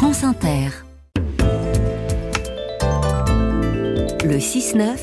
France Inter. Le 6-9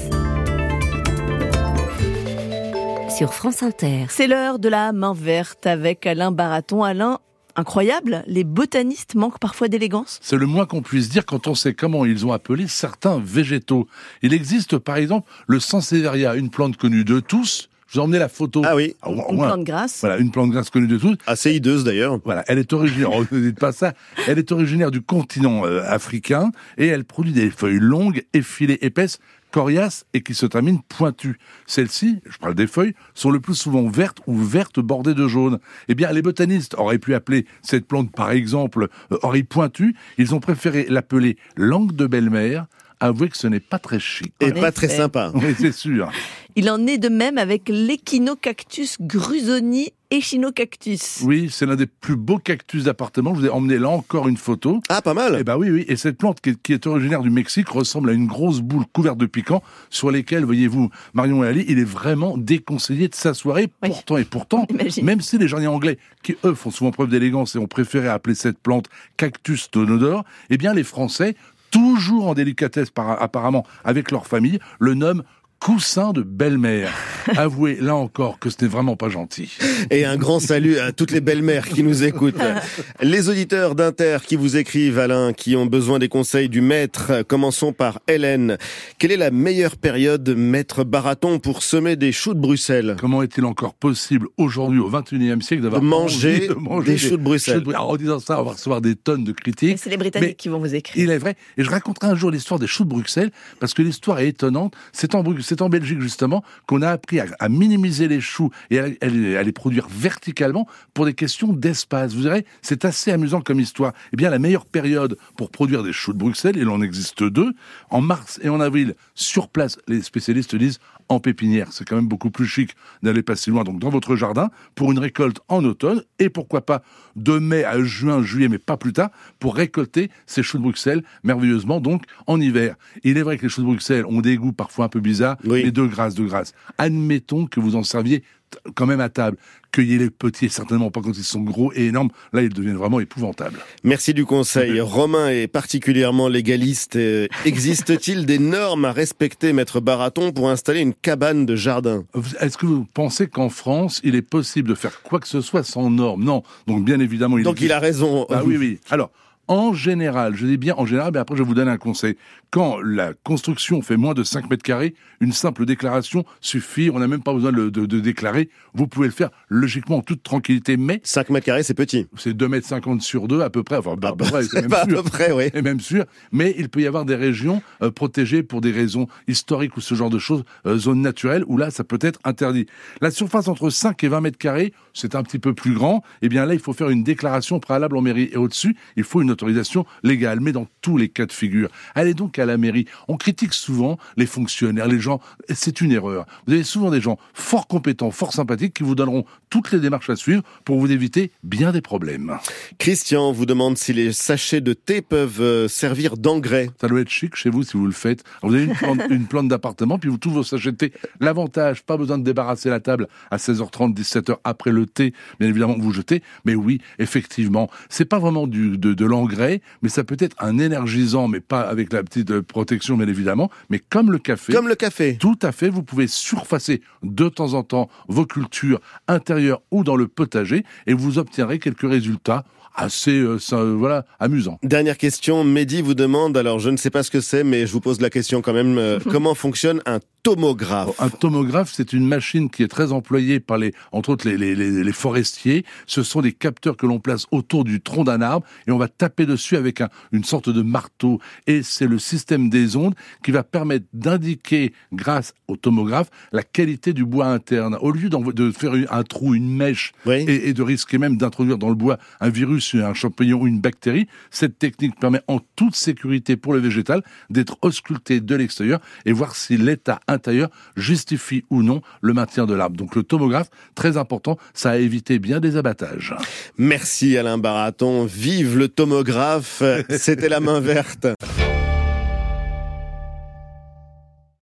sur France Inter. C'est l'heure de la main verte avec Alain Baraton. Alain, incroyable, les botanistes manquent parfois d'élégance C'est le moins qu'on puisse dire quand on sait comment ils ont appelé certains végétaux. Il existe par exemple le Sansevieria, une plante connue de tous. Je vous ai emmené la photo. Ah oui, Au- au Une moins- plante grasse. Voilà, une plante grasse connue de tous. assez hideuse d'ailleurs. Voilà, elle est originaire, oh, ne dites pas ça, elle est originaire du continent euh, africain et elle produit des feuilles longues, effilées, épaisses, coriaces et qui se terminent pointues. Celles-ci, je parle des feuilles, sont le plus souvent vertes ou vertes bordées de jaune. Eh bien, les botanistes auraient pu appeler cette plante par exemple euh, oreille pointue, ils ont préféré l'appeler langue de belle-mère. Avouez que ce n'est pas très chic. Et En pas très sympa. Oui, c'est sûr. Il en est de même avec l'Echinocactus grusoni echinocactus. Oui, c'est l'un des plus beaux cactus d'appartement. Je vous ai emmené là encore une photo. Ah, pas mal. Eh ben oui, oui. Et cette plante qui est, qui est originaire du Mexique ressemble à une grosse boule couverte de piquants sur lesquelles, voyez-vous, Marion et Ali, il est vraiment déconseillé de s'asseoir. Et Oui. pourtant, et pourtant, Imagine. même si les jardiniers anglais, qui eux font souvent preuve d'élégance et ont préféré appeler cette plante cactus tonodore, eh bien les Français, toujours en délicatesse par- apparemment avec leur famille, le nomment coussin de belle-mère. Avouez là encore que ce n'est vraiment pas gentil. Et un grand salut à toutes les belles-mères qui nous écoutent. Les auditeurs d'Inter qui vous écrivent, Alain, qui ont besoin des conseils du maître. Commençons par Hélène. Quelle est la meilleure période, maître Baraton, pour semer des choux de Bruxelles? Comment est-il encore possible aujourd'hui au 21e siècle d'avoir De manger envie des choux de Bruxelles. choux de- Alors, en disant ça, on va recevoir des tonnes de critiques. c'est les Britanniques Mais qui vont vous écrire. Il est vrai. Et je raconterai un jour l'histoire des choux de Bruxelles, parce que l'histoire est étonnante. C'est en, Bru- en Belgique, justement, qu'on a appris à, minimiser les choux et à, les- à les produire verticalement pour des questions d'espace. Vous verrez, c'est assez amusant comme histoire. Eh bien, la meilleure période pour produire des choux de Bruxelles, il en existe deux, en mars et en avril, sur place, les spécialistes disent en pépinière. C'est quand même beaucoup plus chic d'aller pas si loin, donc dans votre jardin, pour une récolte en automne, et pourquoi pas de mai à juin, juillet, mais pas plus tard, pour récolter ces choux de Bruxelles, merveilleusement, donc en hiver. Il est vrai que les choux de Bruxelles ont des goûts parfois un peu bizarres, Oui. mais de grâce, de grâce. Admettons que vous en serviez quand même à table. Cueillez les petits, et certainement pas quand ils sont gros et énormes. Là, ils deviennent vraiment épouvantables. Merci du conseil. Romain est particulièrement légaliste. Euh, Existe-t-il des normes à respecter, maître Baraton, pour installer une cabane de jardin? Est-ce que vous pensez qu'en France, il est possible de faire quoi que ce soit sans normes? Non. Donc, bien évidemment, il Donc il a raison. Ah oui, oui. Alors, en général, je dis bien en général, mais après je vais vous donner un conseil. Quand la construction fait moins de 5 mètres carrés, une simple déclaration suffit, on n'a même pas besoin de, de- de déclarer, vous pouvez le faire logiquement en toute tranquillité, mais 5 mètres carrés, c'est petit. c'est 2 mètres 50 sur 2 à peu près, enfin à peu près, c'est C'est même pas à sûr. peu près, oui. Et même sûr, mais il peut y avoir des régions euh, protégées pour des raisons historiques ou ce genre de choses, euh, zones naturelles, où là, ça peut être interdit. La surface entre 5 et 20 mètres carrés, c'est un petit peu plus grand, et bien là, il faut faire une déclaration préalable en mairie. Et au-dessus, il faut une autorisation légale, mais dans tous les cas de figure. Allez donc à la mairie. On critique souvent les fonctionnaires, les gens, c'est une erreur. Vous avez souvent des gens fort compétents, fort sympathiques, qui vous donneront toutes les démarches à suivre pour vous éviter bien des problèmes. Christian vous demande si les sachets de thé peuvent euh, servir d'engrais. Ça doit être chic chez vous si vous le faites. Alors, vous avez une plante, plante d'appartement, puis vous tous vos sachets de thé. L'avantage, pas besoin de débarrasser la table à 16h30, 17h après le thé, bien évidemment, vous jetez. Mais oui, effectivement, c'est pas vraiment du, de, de l'engrais, mais ça peut être un énergisant, mais pas avec la petite euh, protection, bien évidemment, mais comme le café. Comme le café. Tout à fait, vous pouvez surfacer de temps en temps vos cultures intérieures ou dans le potager et vous obtiendrez quelques résultats assez euh, ça, euh, voilà, amusants. Dernière question, Mehdi vous demande, alors je ne sais pas ce que c'est, mais je vous pose la question quand même, euh, comment fonctionne un tomographe Un tomographe, c'est une machine qui est très employée par les, entre autres les, les, les, les forestiers. Ce sont des capteurs que l'on place autour du tronc d'un arbre et on va taper dessus avec un, une sorte de marteau. Et c'est le système des ondes qui va permettre d'indiquer, grâce au tomographe, la qualité du bois interne. Au lieu de faire un trou, une mèche, Oui. et, et de risquer même d'introduire dans le bois un virus, un champignon ou une bactérie, cette technique permet en toute sécurité pour le végétal d'être ausculté de l'extérieur et voir si l'état intérieur justifie ou non le maintien de l'arbre. Donc le tomographe, très important, ça a évité bien des abattages. Merci Alain Baraton, vive le tomographe, c'était la main verte.